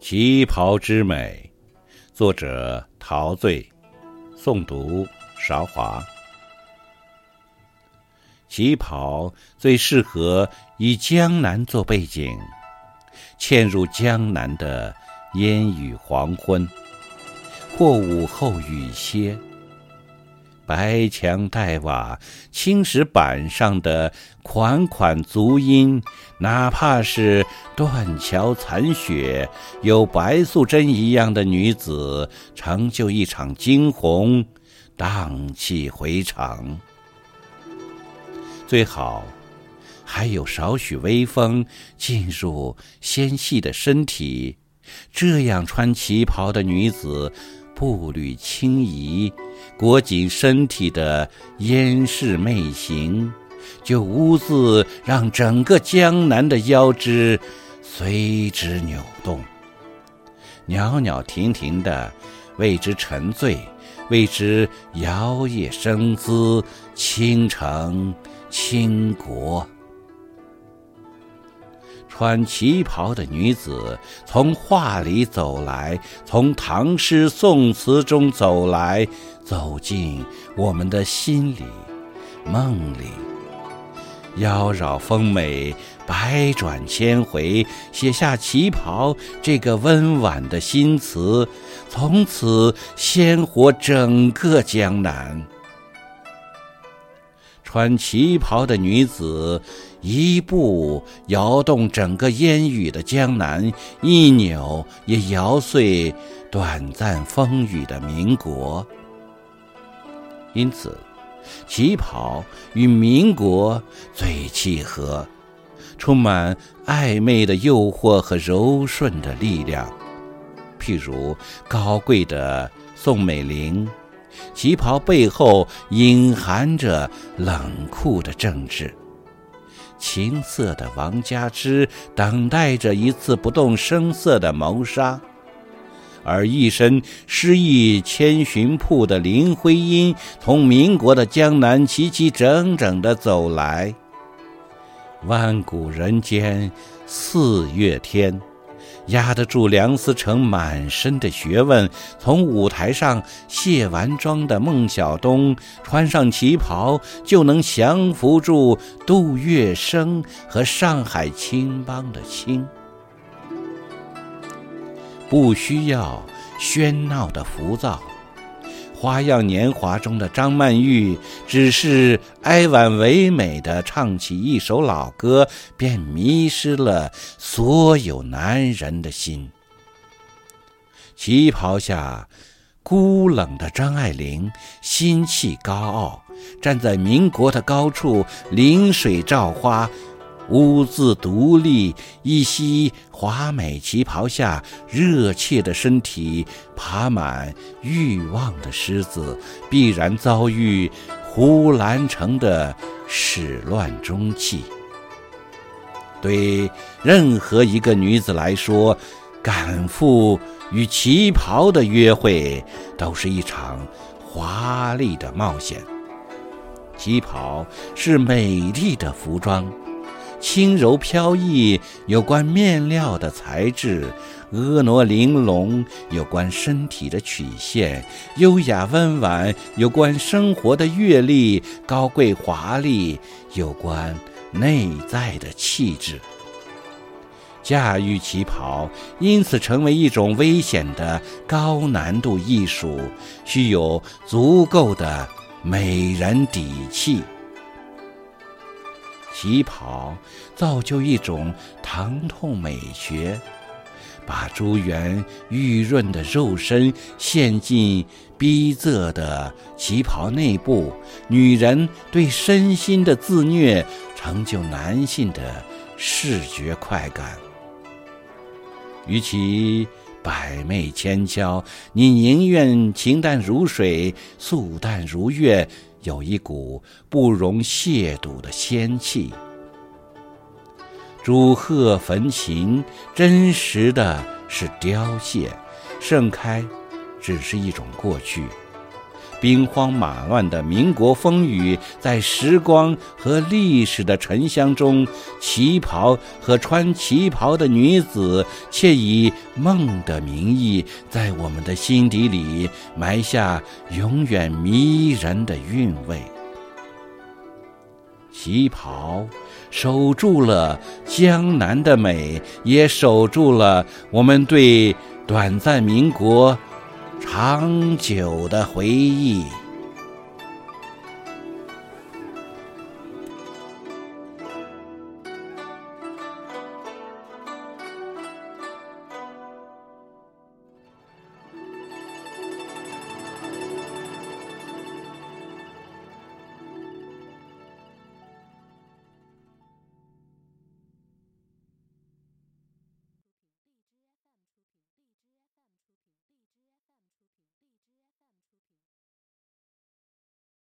旗袍之美，作者陶醉，诵读韶华。旗袍最适合以江南做背景，嵌入江南的烟雨黄昏，或午后雨歇。白墙黛瓦，青石板上的款款足音，哪怕是断桥残雪，有白素贞一样的女子，成就一场惊鸿，荡气回肠。最好还有少许微风进入纤细的身体，这样穿旗袍的女子。步履轻移，裹紧身体的燕式媚行，就兀自让整个江南的腰肢随之扭动，袅袅婷婷的，为之沉醉，为之摇曳生姿，倾城倾国。穿旗袍的女子从画里走来，从唐诗宋词中走来，走进我们的心里、梦里。妖娆丰美，百转千回，写下旗袍这个温婉的新词，从此鲜活整个江南。穿旗袍的女子，一步摇动整个烟雨的江南，一扭也摇碎短暂风雨的民国。因此，旗袍与民国最契合，充满暧昧的诱惑和柔顺的力量。譬如高贵的宋美龄。旗袍背后隐含着冷酷的政治，情色的王佳芝等待着一次不动声色的谋杀，而一身诗意千寻瀑的林徽因从民国的江南齐齐整整地走来。万古人间四月天。压得住梁思成满身的学问。从舞台上卸完妆的孟小冬，穿上旗袍就能降服住杜月笙和上海青帮的青。不需要喧闹的浮躁。《花样年华》中的张曼玉，只是哀婉唯美的唱起一首老歌，便迷失了所有男人的心。旗袍下，孤冷的张爱玲，心气高傲，站在民国的高处，临水照花。兀自独立，一袭华美旗袍下，热切的身体爬满欲望的狮子，必然遭遇胡兰成的始乱终弃。对任何一个女子来说，赶赴与旗袍的约会，都是一场华丽的冒险。旗袍是美丽的服装。轻柔飘逸，有关面料的材质；婀娜玲珑，有关身体的曲线；优雅温婉，有关生活的阅历；高贵华丽，有关内在的气质。驾驭旗袍，因此成为一种危险的高难度艺术，需有足够的美人底气。旗袍造就一种疼痛美学，把珠圆玉润的肉身陷进逼仄的旗袍内部，女人对身心的自虐，成就男性的视觉快感。与其百媚千娇，你宁愿清淡如水，素淡如月。有一股不容亵渎的仙气。朱鹤焚琴，真实的是凋谢；盛开，只是一种过去。兵荒马乱的民国风雨，在时光和历史的沉香中，旗袍和穿旗袍的女子，却以梦的名义，在我们的心底里埋下永远迷人的韵味。旗袍守住了江南的美，也守住了我们对短暂民国长久的回忆。